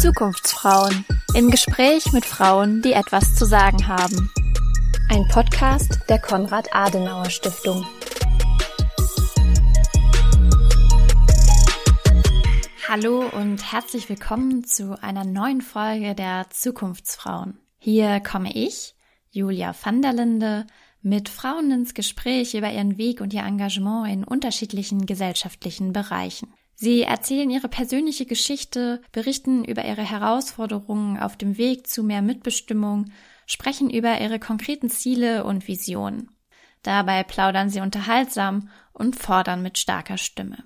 Zukunftsfrauen im Gespräch mit Frauen, die etwas zu sagen haben. Ein Podcast der Konrad Adenauer Stiftung. Hallo und herzlich willkommen zu einer neuen Folge der Zukunftsfrauen. Hier komme ich, Julia van der Linde, mit Frauen ins Gespräch über ihren Weg und ihr Engagement in unterschiedlichen gesellschaftlichen Bereichen. Sie erzählen ihre persönliche Geschichte, berichten über ihre Herausforderungen auf dem Weg zu mehr Mitbestimmung, sprechen über ihre konkreten Ziele und Visionen. Dabei plaudern sie unterhaltsam und fordern mit starker Stimme.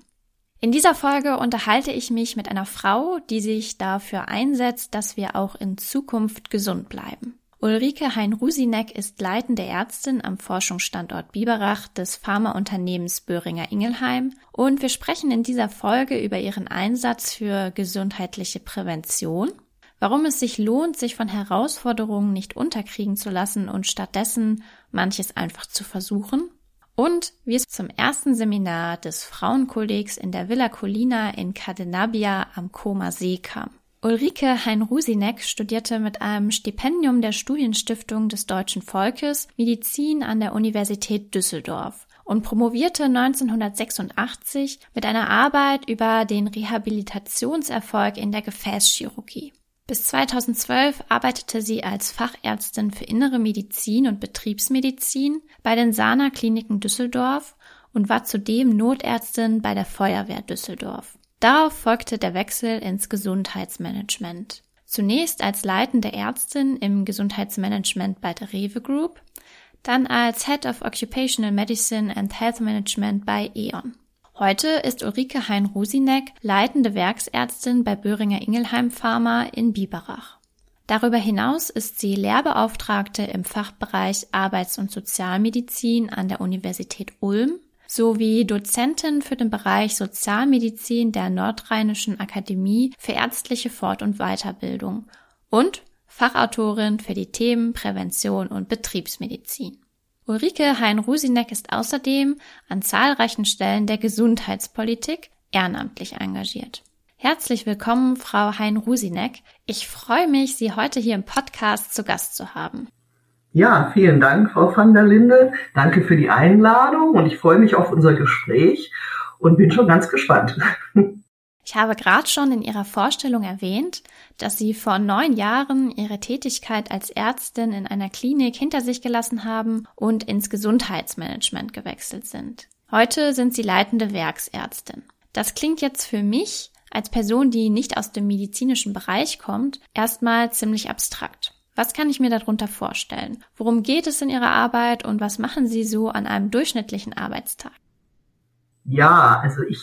In dieser Folge unterhalte ich mich mit einer Frau, die sich dafür einsetzt, dass wir auch in Zukunft gesund bleiben. Ulrike Hein-Rusinek ist leitende Ärztin am Forschungsstandort Biberach des Pharmaunternehmens Böhringer Ingelheim. Und wir sprechen in dieser Folge über ihren Einsatz für gesundheitliche Prävention, warum es sich lohnt, sich von Herausforderungen nicht unterkriegen zu lassen und stattdessen manches einfach zu versuchen. Und wie es zum ersten Seminar des Frauenkollegs in der Villa Colina in Cadenabia am Koma See kam. Ulrike Hein-Rusinek studierte mit einem Stipendium der Studienstiftung des deutschen Volkes Medizin an der Universität Düsseldorf und promovierte 1986 mit einer Arbeit über den Rehabilitationserfolg in der Gefäßchirurgie. Bis 2012 arbeitete sie als Fachärztin für Innere Medizin und Betriebsmedizin bei den Sana Kliniken Düsseldorf und war zudem Notärztin bei der Feuerwehr Düsseldorf. Darauf folgte der Wechsel ins Gesundheitsmanagement. Zunächst als leitende Ärztin im Gesundheitsmanagement bei der Rewe Group, dann als Head of Occupational Medicine and Health Management bei E.ON. Heute ist Ulrike Hein-Rusinek leitende Werksärztin bei Böhringer Ingelheim Pharma in Biberach. Darüber hinaus ist sie Lehrbeauftragte im Fachbereich Arbeits- und Sozialmedizin an der Universität Ulm sowie Dozentin für den Bereich Sozialmedizin der Nordrheinischen Akademie für ärztliche Fort- und Weiterbildung und Fachautorin für die Themen Prävention und Betriebsmedizin. Ulrike Hein-Rusinek ist außerdem an zahlreichen Stellen der Gesundheitspolitik ehrenamtlich engagiert. Herzlich willkommen, Frau Hein-Rusinek. Ich freue mich, Sie heute hier im Podcast zu Gast zu haben. Ja, vielen Dank, Frau van der Linde. Danke für die Einladung und ich freue mich auf unser Gespräch und bin schon ganz gespannt. Ich habe gerade schon in Ihrer Vorstellung erwähnt, dass Sie vor neun Jahren Ihre Tätigkeit als Ärztin in einer Klinik hinter sich gelassen haben und ins Gesundheitsmanagement gewechselt sind. Heute sind Sie leitende Werksärztin. Das klingt jetzt für mich als Person, die nicht aus dem medizinischen Bereich kommt, erstmal ziemlich abstrakt. Was kann ich mir darunter vorstellen? Worum geht es in Ihrer Arbeit und was machen Sie so an einem durchschnittlichen Arbeitstag? Ja, also ich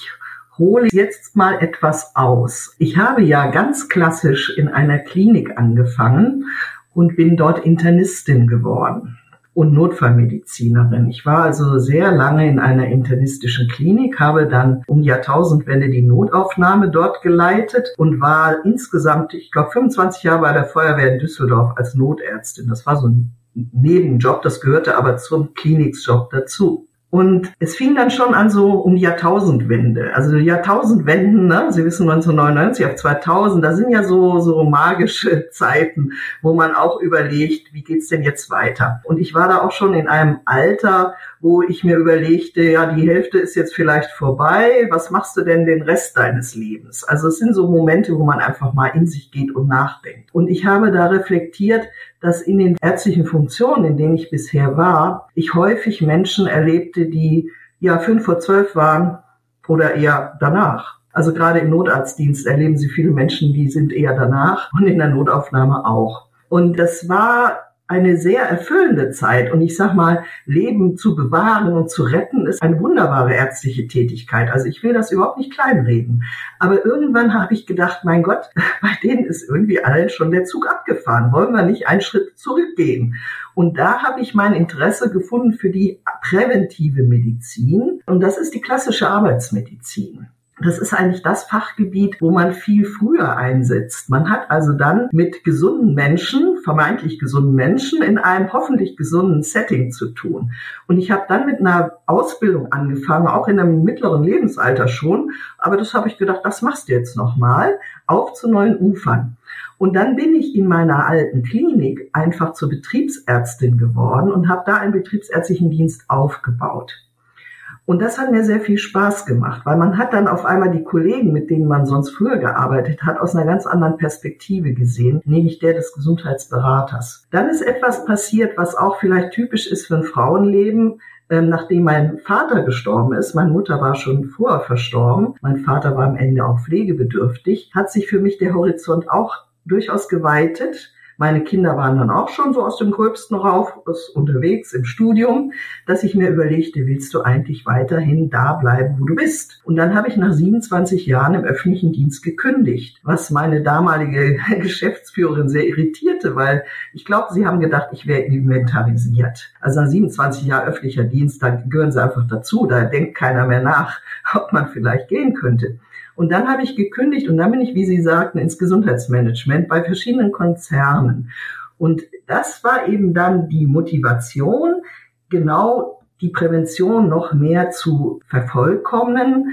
hole jetzt mal etwas aus. Ich habe ja ganz klassisch in einer Klinik angefangen und bin dort Internistin geworden und Notfallmedizinerin. Ich war also sehr lange in einer internistischen Klinik, habe dann um Jahrtausendwende die Notaufnahme dort geleitet und war insgesamt, ich glaube, 25 Jahre bei der Feuerwehr in Düsseldorf als Notärztin. Das war so ein Nebenjob, das gehörte aber zum Klinikjob dazu. Und es fing dann schon an so um die Jahrtausendwende. Also die Jahrtausendwenden, ne? Sie wissen 1999 auf 2000, da sind ja so, so magische Zeiten, wo man auch überlegt, wie geht's denn jetzt weiter? Und ich war da auch schon in einem Alter, wo ich mir überlegte, ja, die Hälfte ist jetzt vielleicht vorbei. Was machst du denn den Rest deines Lebens? Also es sind so Momente, wo man einfach mal in sich geht und nachdenkt. Und ich habe da reflektiert, dass in den ärztlichen Funktionen, in denen ich bisher war, ich häufig Menschen erlebte, die ja fünf vor zwölf waren oder eher danach. Also gerade im Notarztdienst erleben Sie viele Menschen, die sind eher danach und in der Notaufnahme auch. Und das war eine sehr erfüllende Zeit. Und ich sag mal, Leben zu bewahren und zu retten ist eine wunderbare ärztliche Tätigkeit. Also ich will das überhaupt nicht kleinreden. Aber irgendwann habe ich gedacht, mein Gott, bei denen ist irgendwie allen schon der Zug abgefahren. Wollen wir nicht einen Schritt zurückgehen? Und da habe ich mein Interesse gefunden für die präventive Medizin. Und das ist die klassische Arbeitsmedizin. Das ist eigentlich das Fachgebiet, wo man viel früher einsetzt. Man hat also dann mit gesunden Menschen, vermeintlich gesunden Menschen, in einem hoffentlich gesunden Setting zu tun. Und ich habe dann mit einer Ausbildung angefangen, auch in einem mittleren Lebensalter schon. Aber das habe ich gedacht, das machst du jetzt nochmal, auf zu neuen Ufern. Und dann bin ich in meiner alten Klinik einfach zur Betriebsärztin geworden und habe da einen betriebsärztlichen Dienst aufgebaut. Und das hat mir sehr viel Spaß gemacht, weil man hat dann auf einmal die Kollegen, mit denen man sonst früher gearbeitet hat, aus einer ganz anderen Perspektive gesehen, nämlich der des Gesundheitsberaters. Dann ist etwas passiert, was auch vielleicht typisch ist für ein Frauenleben, ähm, nachdem mein Vater gestorben ist, meine Mutter war schon vorher verstorben, mein Vater war am Ende auch pflegebedürftig, hat sich für mich der Horizont auch durchaus geweitet meine Kinder waren dann auch schon so aus dem Gröbsten rauf unterwegs im Studium, dass ich mir überlegte, willst du eigentlich weiterhin da bleiben, wo du bist? Und dann habe ich nach 27 Jahren im öffentlichen Dienst gekündigt, was meine damalige Geschäftsführerin sehr irritierte, weil ich glaube, sie haben gedacht, ich wäre inventarisiert. Also nach 27 Jahren öffentlicher Dienst, da gehören sie einfach dazu, da denkt keiner mehr nach, ob man vielleicht gehen könnte. Und dann habe ich gekündigt und dann bin ich, wie Sie sagten, ins Gesundheitsmanagement bei verschiedenen Konzernen. Und das war eben dann die Motivation, genau die Prävention noch mehr zu vervollkommnen,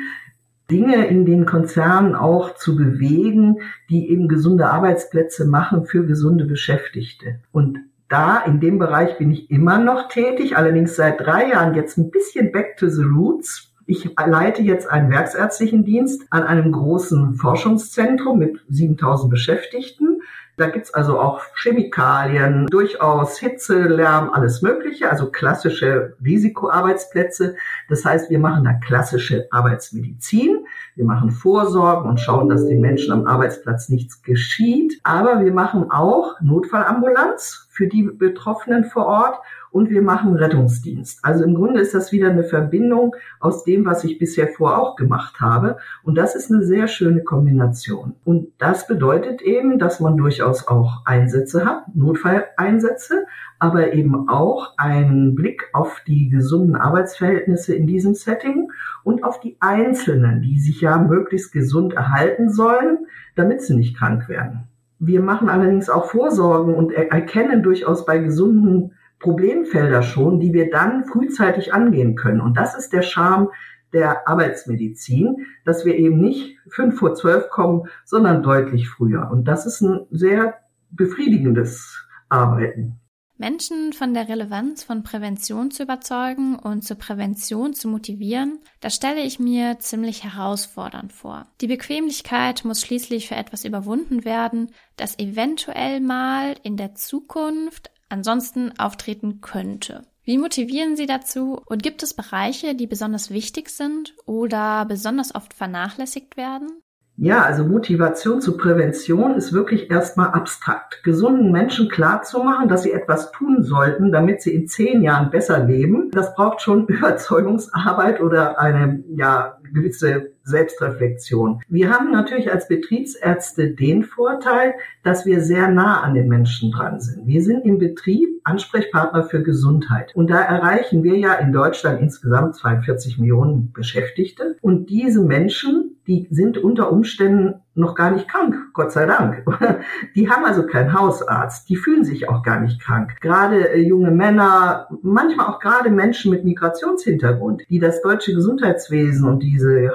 Dinge in den Konzernen auch zu bewegen, die eben gesunde Arbeitsplätze machen für gesunde Beschäftigte. Und da in dem Bereich bin ich immer noch tätig, allerdings seit drei Jahren jetzt ein bisschen back to the roots. Ich leite jetzt einen werksärztlichen Dienst an einem großen Forschungszentrum mit 7000 Beschäftigten. Da gibt's also auch Chemikalien, durchaus Hitze, Lärm, alles Mögliche, also klassische Risikoarbeitsplätze. Das heißt, wir machen da klassische Arbeitsmedizin. Wir machen Vorsorgen und schauen, dass den Menschen am Arbeitsplatz nichts geschieht. Aber wir machen auch Notfallambulanz für die Betroffenen vor Ort und wir machen Rettungsdienst. Also im Grunde ist das wieder eine Verbindung aus dem, was ich bisher vor auch gemacht habe. Und das ist eine sehr schöne Kombination. Und das bedeutet eben, dass man durchaus auch Einsätze hat, Notfalleinsätze, aber eben auch einen Blick auf die gesunden Arbeitsverhältnisse in diesem Setting und auf die Einzelnen, die sich ja möglichst gesund erhalten sollen, damit sie nicht krank werden. Wir machen allerdings auch Vorsorgen und erkennen durchaus bei gesunden Problemfelder schon, die wir dann frühzeitig angehen können. Und das ist der Charme der Arbeitsmedizin, dass wir eben nicht fünf vor zwölf kommen, sondern deutlich früher. Und das ist ein sehr befriedigendes Arbeiten. Menschen von der Relevanz von Prävention zu überzeugen und zur Prävention zu motivieren, das stelle ich mir ziemlich herausfordernd vor. Die Bequemlichkeit muss schließlich für etwas überwunden werden, das eventuell mal in der Zukunft ansonsten auftreten könnte. Wie motivieren Sie dazu und gibt es Bereiche, die besonders wichtig sind oder besonders oft vernachlässigt werden? Ja, also Motivation zur Prävention ist wirklich erstmal abstrakt. Gesunden Menschen klarzumachen, dass sie etwas tun sollten, damit sie in zehn Jahren besser leben, das braucht schon Überzeugungsarbeit oder eine ja, gewisse Selbstreflexion. Wir haben natürlich als Betriebsärzte den Vorteil, dass wir sehr nah an den Menschen dran sind. Wir sind im Betrieb Ansprechpartner für Gesundheit. Und da erreichen wir ja in Deutschland insgesamt 42 Millionen Beschäftigte. Und diese Menschen, die sind unter Umständen noch gar nicht krank, Gott sei Dank. Die haben also keinen Hausarzt, die fühlen sich auch gar nicht krank. Gerade äh, junge Männer, manchmal auch gerade Menschen mit Migrationshintergrund, die das deutsche Gesundheitswesen und diese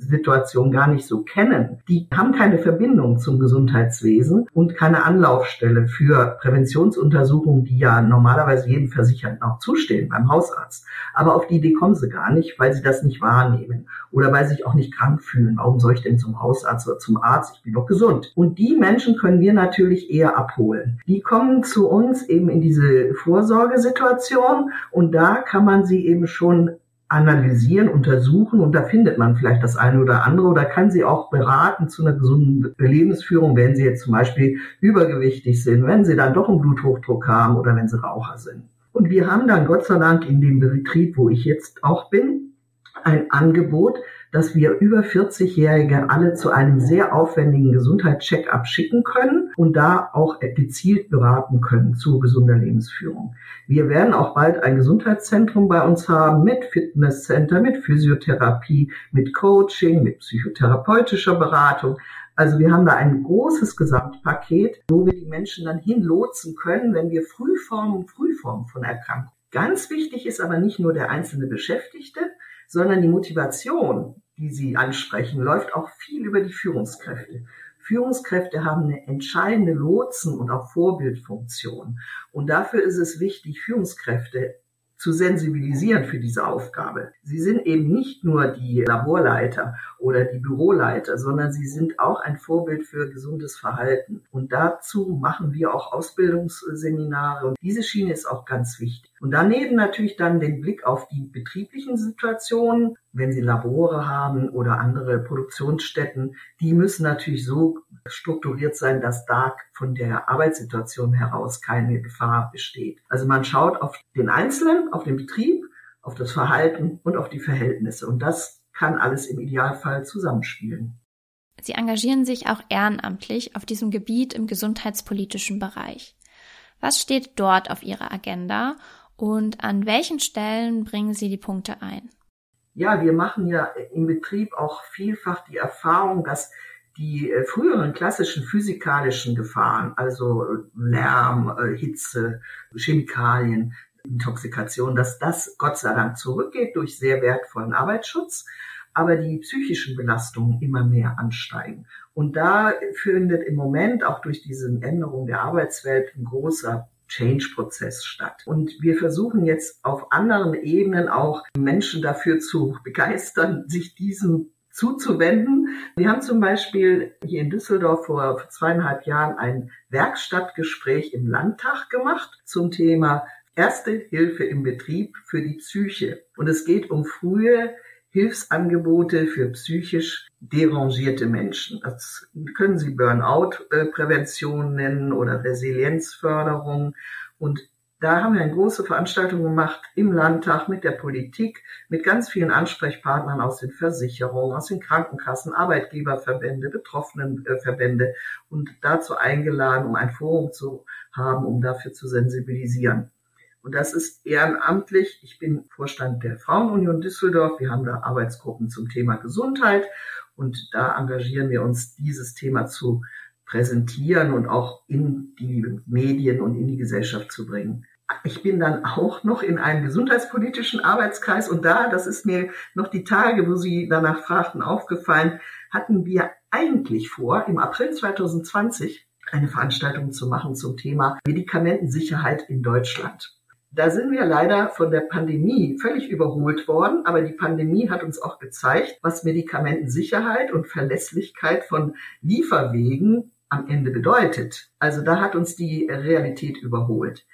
Hausarztsituation gar nicht so kennen, die haben keine Verbindung zum Gesundheitswesen und keine Anlaufstelle für Präventionsuntersuchungen, die ja normalerweise jedem Versicherten auch zustehen beim Hausarzt. Aber auf die Idee kommen sie gar nicht, weil sie das nicht wahrnehmen oder weil sie sich auch nicht krank fühlen. Warum soll ich denn zum Hausarzt? zum Arzt, ich bin doch gesund. Und die Menschen können wir natürlich eher abholen. Die kommen zu uns eben in diese Vorsorgesituation und da kann man sie eben schon analysieren, untersuchen und da findet man vielleicht das eine oder andere oder kann sie auch beraten zu einer gesunden Lebensführung, wenn sie jetzt zum Beispiel übergewichtig sind, wenn sie dann doch einen Bluthochdruck haben oder wenn sie Raucher sind. Und wir haben dann Gott sei Dank in dem Betrieb, wo ich jetzt auch bin, ein Angebot, dass wir über 40-Jährige alle zu einem sehr aufwendigen Gesundheitscheck-up schicken können und da auch gezielt beraten können zu gesunder Lebensführung. Wir werden auch bald ein Gesundheitszentrum bei uns haben mit Fitnesscenter, mit Physiotherapie, mit Coaching, mit psychotherapeutischer Beratung. Also wir haben da ein großes Gesamtpaket, wo wir die Menschen dann hinlotsen können, wenn wir Frühformen, Frühformen von Erkrankungen. Ganz wichtig ist aber nicht nur der einzelne Beschäftigte, sondern die Motivation, die Sie ansprechen, läuft auch viel über die Führungskräfte. Führungskräfte haben eine entscheidende Lotsen- und auch Vorbildfunktion. Und dafür ist es wichtig, Führungskräfte zu sensibilisieren für diese Aufgabe. Sie sind eben nicht nur die Laborleiter oder die Büroleiter, sondern sie sind auch ein Vorbild für gesundes Verhalten. Und dazu machen wir auch Ausbildungsseminare. Und diese Schiene ist auch ganz wichtig. Und daneben natürlich dann den Blick auf die betrieblichen Situationen, wenn Sie Labore haben oder andere Produktionsstätten, die müssen natürlich so strukturiert sein, dass da von der Arbeitssituation heraus keine Gefahr besteht. Also man schaut auf den Einzelnen, auf den Betrieb, auf das Verhalten und auf die Verhältnisse. Und das kann alles im Idealfall zusammenspielen. Sie engagieren sich auch ehrenamtlich auf diesem Gebiet im gesundheitspolitischen Bereich. Was steht dort auf Ihrer Agenda und an welchen Stellen bringen Sie die Punkte ein? Ja, wir machen ja im Betrieb auch vielfach die Erfahrung, dass die äh, früheren klassischen physikalischen Gefahren, also äh, Lärm, äh, Hitze, Chemikalien, Intoxikation, dass das Gott sei Dank zurückgeht durch sehr wertvollen Arbeitsschutz, aber die psychischen Belastungen immer mehr ansteigen. Und da findet im Moment auch durch diese Änderung der Arbeitswelt ein großer Change-Prozess statt. Und wir versuchen jetzt auf anderen Ebenen auch Menschen dafür zu begeistern, sich diesem zuzuwenden. Wir haben zum Beispiel hier in Düsseldorf vor zweieinhalb Jahren ein Werkstattgespräch im Landtag gemacht zum Thema Erste Hilfe im Betrieb für die Psyche. Und es geht um frühe Hilfsangebote für psychisch derangierte Menschen. Das können Sie Burnout-Prävention nennen oder Resilienzförderung. Und da haben wir eine große Veranstaltung gemacht im Landtag mit der Politik, mit ganz vielen Ansprechpartnern aus den Versicherungen, aus den Krankenkassen, Arbeitgeberverbände, Betroffenenverbände und dazu eingeladen, um ein Forum zu haben, um dafür zu sensibilisieren. Und das ist ehrenamtlich. Ich bin Vorstand der Frauenunion Düsseldorf. Wir haben da Arbeitsgruppen zum Thema Gesundheit und da engagieren wir uns, dieses Thema zu präsentieren und auch in die Medien und in die Gesellschaft zu bringen. Ich bin dann auch noch in einem gesundheitspolitischen Arbeitskreis und da, das ist mir noch die Tage, wo Sie danach fragten, aufgefallen, hatten wir eigentlich vor, im April 2020 eine Veranstaltung zu machen zum Thema Medikamentensicherheit in Deutschland. Da sind wir leider von der Pandemie völlig überholt worden, aber die Pandemie hat uns auch gezeigt, was Medikamentensicherheit und Verlässlichkeit von Lieferwegen am Ende bedeutet. Also da hat uns die Realität überholt.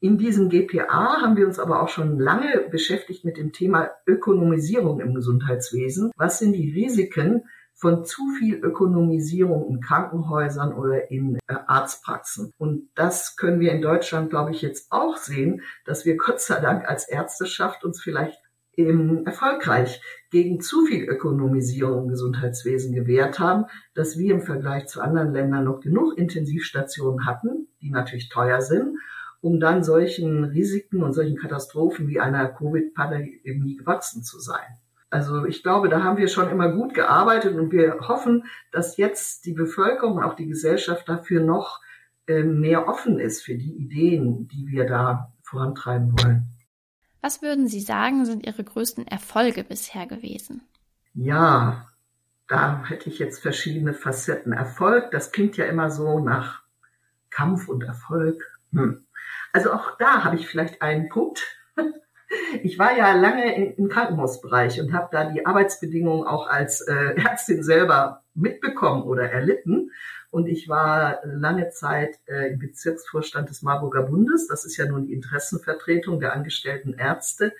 In diesem GPA haben wir uns aber auch schon lange beschäftigt mit dem Thema Ökonomisierung im Gesundheitswesen. Was sind die Risiken von zu viel Ökonomisierung in Krankenhäusern oder in äh, Arztpraxen? Und das können wir in Deutschland, glaube ich, jetzt auch sehen, dass wir Gott sei Dank als Ärzteschaft uns vielleicht ähm, erfolgreich gegen zu viel Ökonomisierung im Gesundheitswesen gewehrt haben, dass wir im Vergleich zu anderen Ländern noch genug Intensivstationen hatten, die natürlich teuer sind um dann solchen Risiken und solchen Katastrophen wie einer Covid-Pandemie gewachsen zu sein. Also ich glaube, da haben wir schon immer gut gearbeitet und wir hoffen, dass jetzt die Bevölkerung, auch die Gesellschaft dafür noch äh, mehr offen ist für die Ideen, die wir da vorantreiben wollen. Was würden Sie sagen, sind Ihre größten Erfolge bisher gewesen? Ja, da hätte ich jetzt verschiedene Facetten. Erfolg, das klingt ja immer so nach Kampf und Erfolg. Hm. Also auch da habe ich vielleicht einen Punkt. Ich war ja lange im Krankenhausbereich und habe da die Arbeitsbedingungen auch als äh, Ärztin selber mitbekommen oder erlitten. Und ich war lange Zeit äh, im Bezirksvorstand des Marburger Bundes. Das ist ja nun die Interessenvertretung der angestellten Ärzte.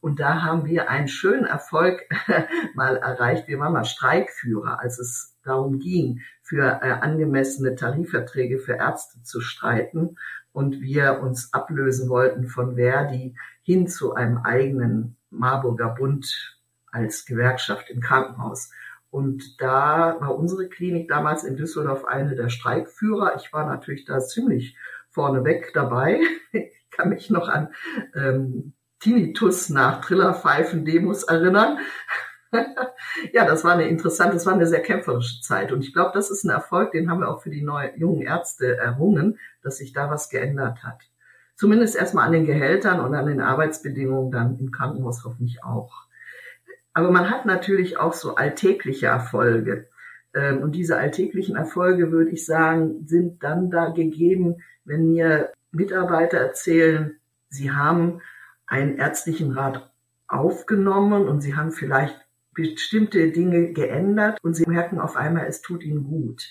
Und da haben wir einen schönen Erfolg mal erreicht. Wir waren mal Streikführer, als es darum ging, für äh, angemessene Tarifverträge für Ärzte zu streiten und wir uns ablösen wollten von Verdi hin zu einem eigenen Marburger Bund als Gewerkschaft im Krankenhaus. Und da war unsere Klinik damals in Düsseldorf eine der Streikführer. Ich war natürlich da ziemlich vorneweg dabei. Ich kann mich noch an ähm, Tinnitus nach Trillerpfeifen-Demos erinnern. ja, das war eine interessante, das war eine sehr kämpferische Zeit. Und ich glaube, das ist ein Erfolg, den haben wir auch für die neuen, jungen Ärzte errungen, dass sich da was geändert hat. Zumindest erstmal an den Gehältern und an den Arbeitsbedingungen dann im Krankenhaus hoffentlich auch. Aber man hat natürlich auch so alltägliche Erfolge. Ähm, und diese alltäglichen Erfolge, würde ich sagen, sind dann da gegeben, wenn mir Mitarbeiter erzählen, sie haben einen ärztlichen Rat aufgenommen und sie haben vielleicht bestimmte Dinge geändert und sie merken auf einmal, es tut ihnen gut.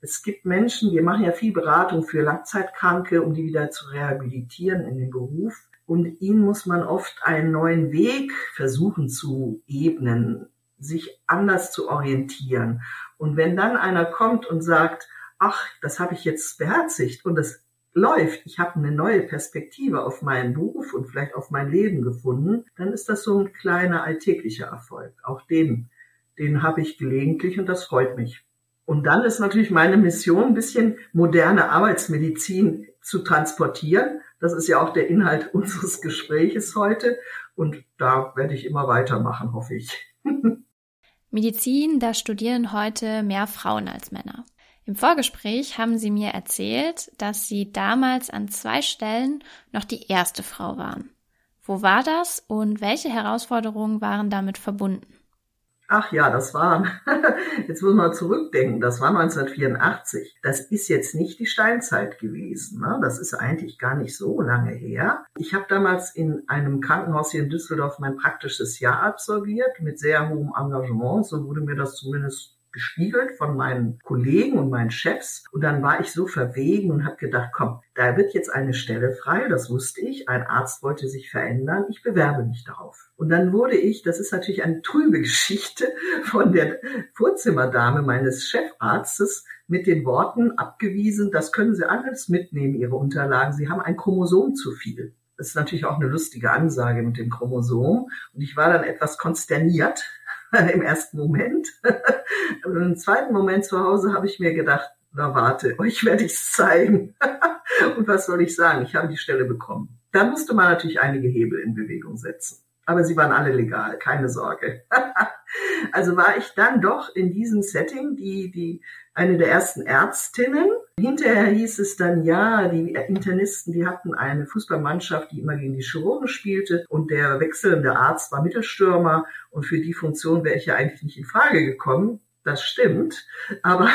Es gibt Menschen, wir machen ja viel Beratung für Langzeitkranke, um die wieder zu rehabilitieren in den Beruf. Und ihnen muss man oft einen neuen Weg versuchen zu ebnen, sich anders zu orientieren. Und wenn dann einer kommt und sagt, ach, das habe ich jetzt beherzigt und das läuft, ich habe eine neue Perspektive auf meinen Beruf und vielleicht auf mein Leben gefunden, dann ist das so ein kleiner alltäglicher Erfolg. Auch den, den habe ich gelegentlich und das freut mich. Und dann ist natürlich meine Mission, ein bisschen moderne Arbeitsmedizin zu transportieren. Das ist ja auch der Inhalt unseres Gespräches heute. Und da werde ich immer weitermachen, hoffe ich. Medizin, da studieren heute mehr Frauen als Männer. Im Vorgespräch haben Sie mir erzählt, dass Sie damals an zwei Stellen noch die erste Frau waren. Wo war das und welche Herausforderungen waren damit verbunden? Ach ja, das war, jetzt muss man zurückdenken, das war 1984. Das ist jetzt nicht die Steinzeit gewesen. Ne? Das ist eigentlich gar nicht so lange her. Ich habe damals in einem Krankenhaus hier in Düsseldorf mein praktisches Jahr absolviert mit sehr hohem Engagement. So wurde mir das zumindest gespiegelt von meinen Kollegen und meinen Chefs. Und dann war ich so verwegen und habe gedacht, komm, da wird jetzt eine Stelle frei, das wusste ich. Ein Arzt wollte sich verändern, ich bewerbe mich darauf. Und dann wurde ich, das ist natürlich eine trübe Geschichte, von der Vorzimmerdame meines Chefarztes mit den Worten abgewiesen, das können Sie alles mitnehmen, Ihre Unterlagen, Sie haben ein Chromosom zu viel. Das ist natürlich auch eine lustige Ansage mit dem Chromosom. Und ich war dann etwas konsterniert, im ersten Moment. Und im zweiten Moment zu Hause habe ich mir gedacht, na warte, euch werde ich es zeigen. Und was soll ich sagen? Ich habe die Stelle bekommen. Da musste man natürlich einige Hebel in Bewegung setzen. Aber sie waren alle legal, keine Sorge. also war ich dann doch in diesem Setting die, die, eine der ersten Ärztinnen. Hinterher hieß es dann, ja, die Internisten, die hatten eine Fußballmannschaft, die immer gegen die Chirurgen spielte und der wechselnde Arzt war Mittelstürmer und für die Funktion wäre ich ja eigentlich nicht in Frage gekommen. Das stimmt, aber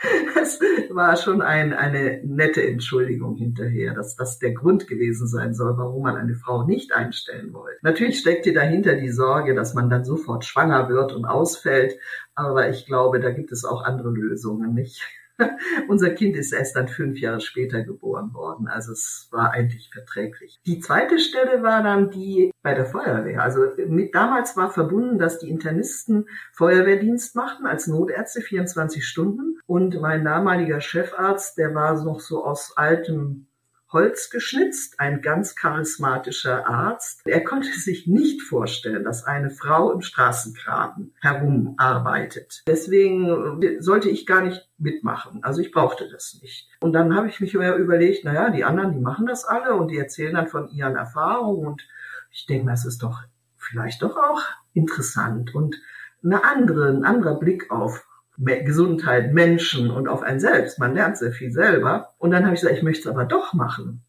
das war schon ein, eine nette Entschuldigung hinterher, dass das der Grund gewesen sein soll, warum man eine Frau nicht einstellen wollte. Natürlich steckt hier dahinter die Sorge, dass man dann sofort schwanger wird und ausfällt, aber ich glaube, da gibt es auch andere Lösungen, nicht? Unser Kind ist erst dann fünf Jahre später geboren worden. Also es war eigentlich verträglich. Die zweite Stelle war dann die bei der Feuerwehr. Also mit, damals war verbunden, dass die Internisten Feuerwehrdienst machten als Notärzte 24 Stunden. Und mein damaliger Chefarzt, der war noch so aus altem Holz geschnitzt, ein ganz charismatischer Arzt. Er konnte sich nicht vorstellen, dass eine Frau im Straßengraben herumarbeitet. Deswegen äh, sollte ich gar nicht mitmachen. Also ich brauchte das nicht. Und dann habe ich mich überlegt, naja, die anderen, die machen das alle und die erzählen dann von ihren Erfahrungen und ich denke mal, es ist doch vielleicht doch auch interessant und eine andere, ein anderer Blick auf Gesundheit, Menschen und auf einen selbst. Man lernt sehr viel selber. Und dann habe ich gesagt, ich möchte es aber doch machen.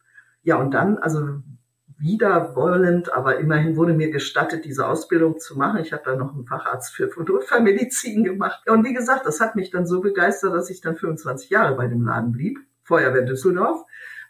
Ja, und dann, also wieder wollend, aber immerhin wurde mir gestattet, diese Ausbildung zu machen. Ich habe dann noch einen Facharzt für Notfallmedizin gemacht. Und wie gesagt, das hat mich dann so begeistert, dass ich dann 25 Jahre bei dem Laden blieb. Feuerwehr Düsseldorf.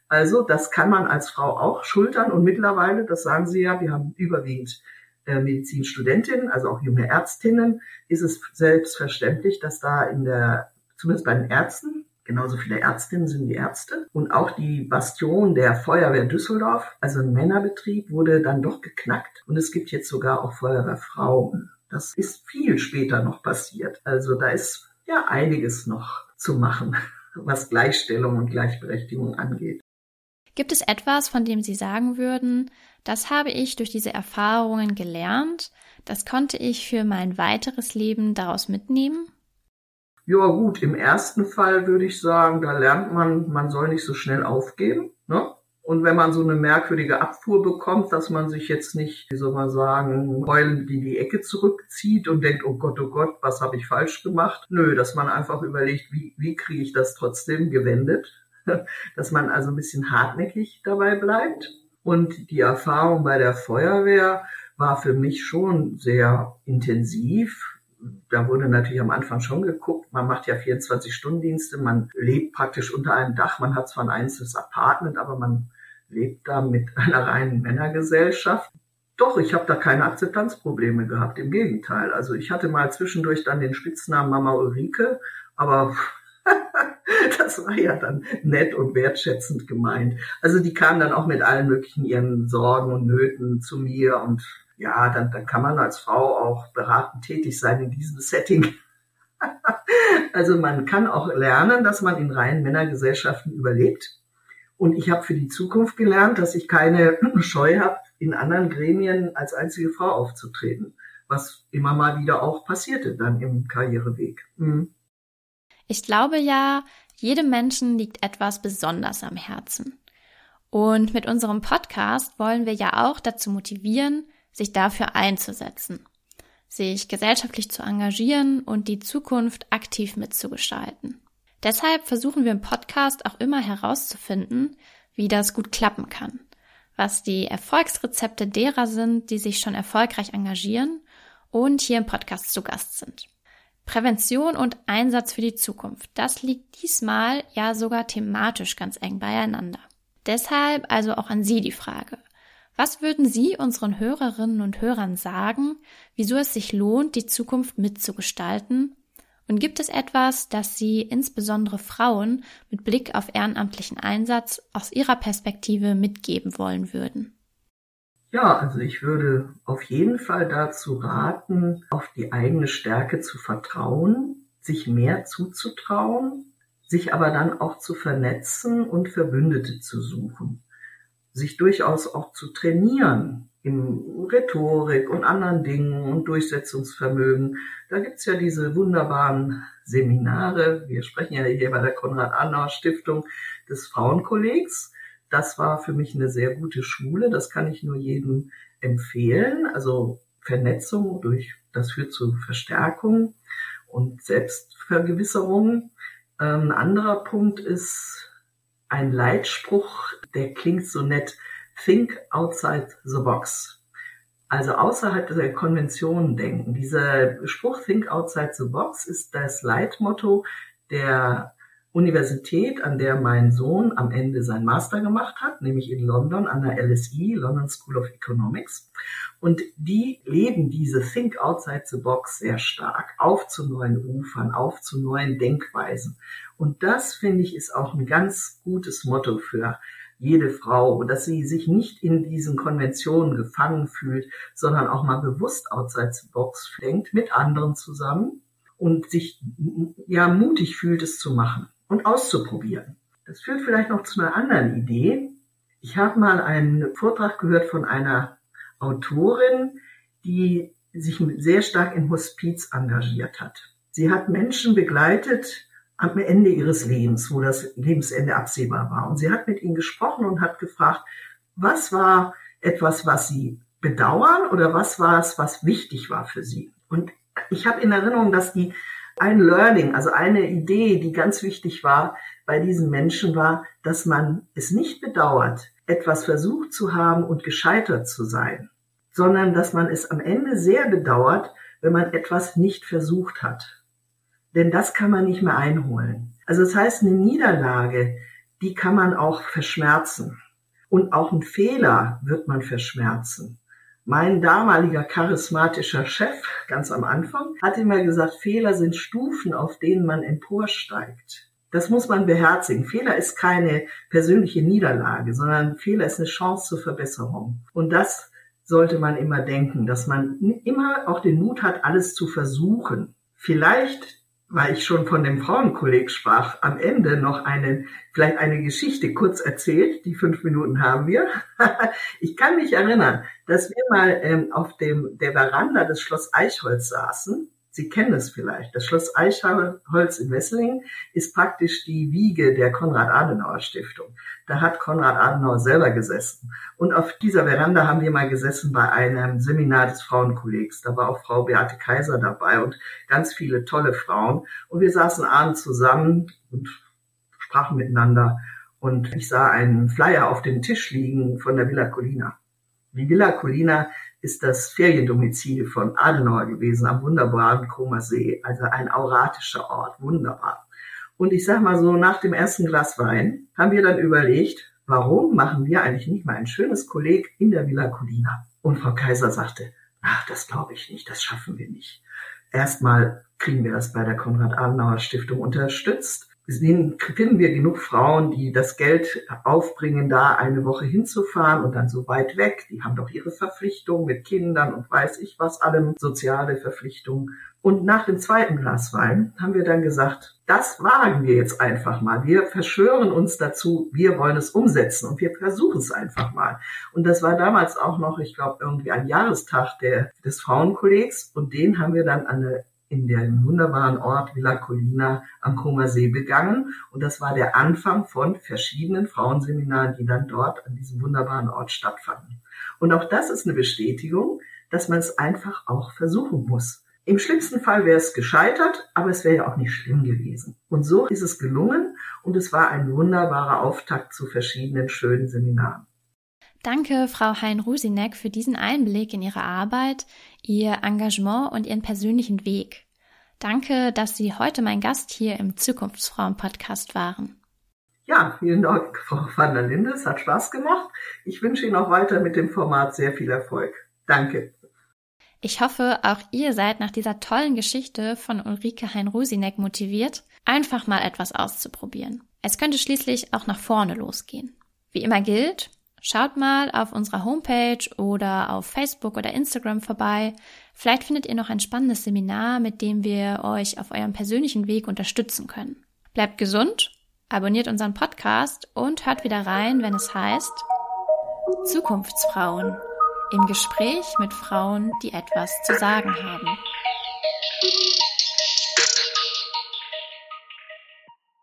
Also das kann man als Frau auch schultern und mittlerweile, das sagen Sie ja, wir haben überwiegend Medizinstudentinnen, also auch junge Ärztinnen, ist es selbstverständlich, dass da in der, zumindest bei den Ärzten, genauso viele Ärztinnen sind wie Ärzte. Und auch die Bastion der Feuerwehr Düsseldorf, also ein Männerbetrieb, wurde dann doch geknackt. Und es gibt jetzt sogar auch Feuerwehrfrauen. Das ist viel später noch passiert. Also da ist ja einiges noch zu machen, was Gleichstellung und Gleichberechtigung angeht. Gibt es etwas, von dem Sie sagen würden, das habe ich durch diese Erfahrungen gelernt, das konnte ich für mein weiteres Leben daraus mitnehmen? Ja gut, im ersten Fall würde ich sagen, da lernt man, man soll nicht so schnell aufgeben. Ne? Und wenn man so eine merkwürdige Abfuhr bekommt, dass man sich jetzt nicht, wie soll man sagen, heulend in die Ecke zurückzieht und denkt, oh Gott, oh Gott, was habe ich falsch gemacht? Nö, dass man einfach überlegt, wie, wie kriege ich das trotzdem gewendet? dass man also ein bisschen hartnäckig dabei bleibt. Und die Erfahrung bei der Feuerwehr war für mich schon sehr intensiv. Da wurde natürlich am Anfang schon geguckt, man macht ja 24-Stunden-Dienste, man lebt praktisch unter einem Dach, man hat zwar ein einzelnes Apartment, aber man lebt da mit einer reinen Männergesellschaft. Doch, ich habe da keine Akzeptanzprobleme gehabt, im Gegenteil. Also ich hatte mal zwischendurch dann den Spitznamen Mama Ulrike, aber das war ja dann nett und wertschätzend gemeint. Also die kamen dann auch mit allen möglichen ihren Sorgen und Nöten zu mir und ja, dann, dann kann man als Frau auch beratend tätig sein in diesem Setting. also man kann auch lernen, dass man in reinen Männergesellschaften überlebt. Und ich habe für die Zukunft gelernt, dass ich keine Scheu habe, in anderen Gremien als einzige Frau aufzutreten, was immer mal wieder auch passierte dann im Karriereweg. Mhm. Ich glaube ja, jedem Menschen liegt etwas besonders am Herzen. Und mit unserem Podcast wollen wir ja auch dazu motivieren, sich dafür einzusetzen, sich gesellschaftlich zu engagieren und die Zukunft aktiv mitzugestalten. Deshalb versuchen wir im Podcast auch immer herauszufinden, wie das gut klappen kann, was die Erfolgsrezepte derer sind, die sich schon erfolgreich engagieren und hier im Podcast zu Gast sind. Prävention und Einsatz für die Zukunft. Das liegt diesmal ja sogar thematisch ganz eng beieinander. Deshalb also auch an Sie die Frage. Was würden Sie unseren Hörerinnen und Hörern sagen, wieso es sich lohnt, die Zukunft mitzugestalten? Und gibt es etwas, das Sie insbesondere Frauen mit Blick auf ehrenamtlichen Einsatz aus Ihrer Perspektive mitgeben wollen würden? Ja, also ich würde auf jeden Fall dazu raten, auf die eigene Stärke zu vertrauen, sich mehr zuzutrauen, sich aber dann auch zu vernetzen und Verbündete zu suchen, sich durchaus auch zu trainieren in Rhetorik und anderen Dingen und Durchsetzungsvermögen. Da gibt's ja diese wunderbaren Seminare. Wir sprechen ja hier bei der Konrad-Adenauer-Stiftung des Frauenkollegs das war für mich eine sehr gute Schule. Das kann ich nur jedem empfehlen. Also Vernetzung durch, das führt zu Verstärkung und Selbstvergewisserung. Ähm, ein anderer Punkt ist ein Leitspruch, der klingt so nett. Think outside the box. Also außerhalb der Konventionen denken. Dieser Spruch Think outside the box ist das Leitmotto der Universität, an der mein Sohn am Ende sein Master gemacht hat, nämlich in London an der LSE, London School of Economics. Und die leben diese Think Outside the Box sehr stark, auf zu neuen Ufern, auf zu neuen Denkweisen. Und das, finde ich, ist auch ein ganz gutes Motto für jede Frau, dass sie sich nicht in diesen Konventionen gefangen fühlt, sondern auch mal bewusst outside the box denkt, mit anderen zusammen und sich ja mutig fühlt, es zu machen und auszuprobieren. Das führt vielleicht noch zu einer anderen Idee. Ich habe mal einen Vortrag gehört von einer Autorin, die sich sehr stark im Hospiz engagiert hat. Sie hat Menschen begleitet am Ende ihres Lebens, wo das Lebensende absehbar war. Und sie hat mit ihnen gesprochen und hat gefragt, was war etwas, was sie bedauern oder was war es, was wichtig war für sie. Und ich habe in Erinnerung, dass die ein Learning, also eine Idee, die ganz wichtig war bei diesen Menschen war, dass man es nicht bedauert, etwas versucht zu haben und gescheitert zu sein, sondern dass man es am Ende sehr bedauert, wenn man etwas nicht versucht hat. Denn das kann man nicht mehr einholen. Also das heißt, eine Niederlage, die kann man auch verschmerzen. Und auch ein Fehler wird man verschmerzen. Mein damaliger charismatischer Chef, ganz am Anfang, hat immer gesagt, Fehler sind Stufen, auf denen man emporsteigt. Das muss man beherzigen. Fehler ist keine persönliche Niederlage, sondern Fehler ist eine Chance zur Verbesserung. Und das sollte man immer denken, dass man immer auch den Mut hat, alles zu versuchen. Vielleicht weil ich schon von dem Frauenkolleg sprach, am Ende noch eine, vielleicht eine Geschichte kurz erzählt. Die fünf Minuten haben wir. ich kann mich erinnern, dass wir mal ähm, auf dem, der Veranda des Schloss Eichholz saßen Sie kennen es vielleicht. Das Schloss Eichholz in Wesseling ist praktisch die Wiege der Konrad-Adenauer-Stiftung. Da hat Konrad Adenauer selber gesessen. Und auf dieser Veranda haben wir mal gesessen bei einem Seminar des Frauenkollegs. Da war auch Frau Beate Kaiser dabei und ganz viele tolle Frauen. Und wir saßen abends zusammen und sprachen miteinander. Und ich sah einen Flyer auf dem Tisch liegen von der Villa Colina. Die Villa Colina ist das Feriendomizil von Adenauer gewesen am wunderbaren Koma See, also ein auratischer Ort, wunderbar. Und ich sag mal so, nach dem ersten Glas Wein haben wir dann überlegt, warum machen wir eigentlich nicht mal ein schönes Kolleg in der Villa Colina? Und Frau Kaiser sagte, ach, das glaube ich nicht, das schaffen wir nicht. Erstmal kriegen wir das bei der Konrad-Adenauer-Stiftung unterstützt finden wir genug Frauen, die das Geld aufbringen, da eine Woche hinzufahren und dann so weit weg. Die haben doch ihre Verpflichtungen mit Kindern und weiß ich was allem, soziale Verpflichtungen. Und nach dem zweiten Glas Wein haben wir dann gesagt, das wagen wir jetzt einfach mal. Wir verschwören uns dazu, wir wollen es umsetzen und wir versuchen es einfach mal. Und das war damals auch noch, ich glaube, irgendwie ein Jahrestag der, des Frauenkollegs und den haben wir dann an eine in dem wunderbaren Ort Villa Colina am Comer See begangen. Und das war der Anfang von verschiedenen Frauenseminaren, die dann dort an diesem wunderbaren Ort stattfanden. Und auch das ist eine Bestätigung, dass man es einfach auch versuchen muss. Im schlimmsten Fall wäre es gescheitert, aber es wäre ja auch nicht schlimm gewesen. Und so ist es gelungen und es war ein wunderbarer Auftakt zu verschiedenen schönen Seminaren. Danke, Frau Hein-Rusinek, für diesen Einblick in Ihre Arbeit, Ihr Engagement und Ihren persönlichen Weg. Danke, dass Sie heute mein Gast hier im Zukunftsfrauen-Podcast waren. Ja, vielen Dank, Frau van der Linde. Es hat Spaß gemacht. Ich wünsche Ihnen auch weiter mit dem Format sehr viel Erfolg. Danke. Ich hoffe, auch ihr seid nach dieser tollen Geschichte von Ulrike Hein-Rusinek motiviert, einfach mal etwas auszuprobieren. Es könnte schließlich auch nach vorne losgehen. Wie immer gilt, Schaut mal auf unserer Homepage oder auf Facebook oder Instagram vorbei. Vielleicht findet ihr noch ein spannendes Seminar, mit dem wir euch auf eurem persönlichen Weg unterstützen können. Bleibt gesund, abonniert unseren Podcast und hört wieder rein, wenn es heißt Zukunftsfrauen im Gespräch mit Frauen, die etwas zu sagen haben.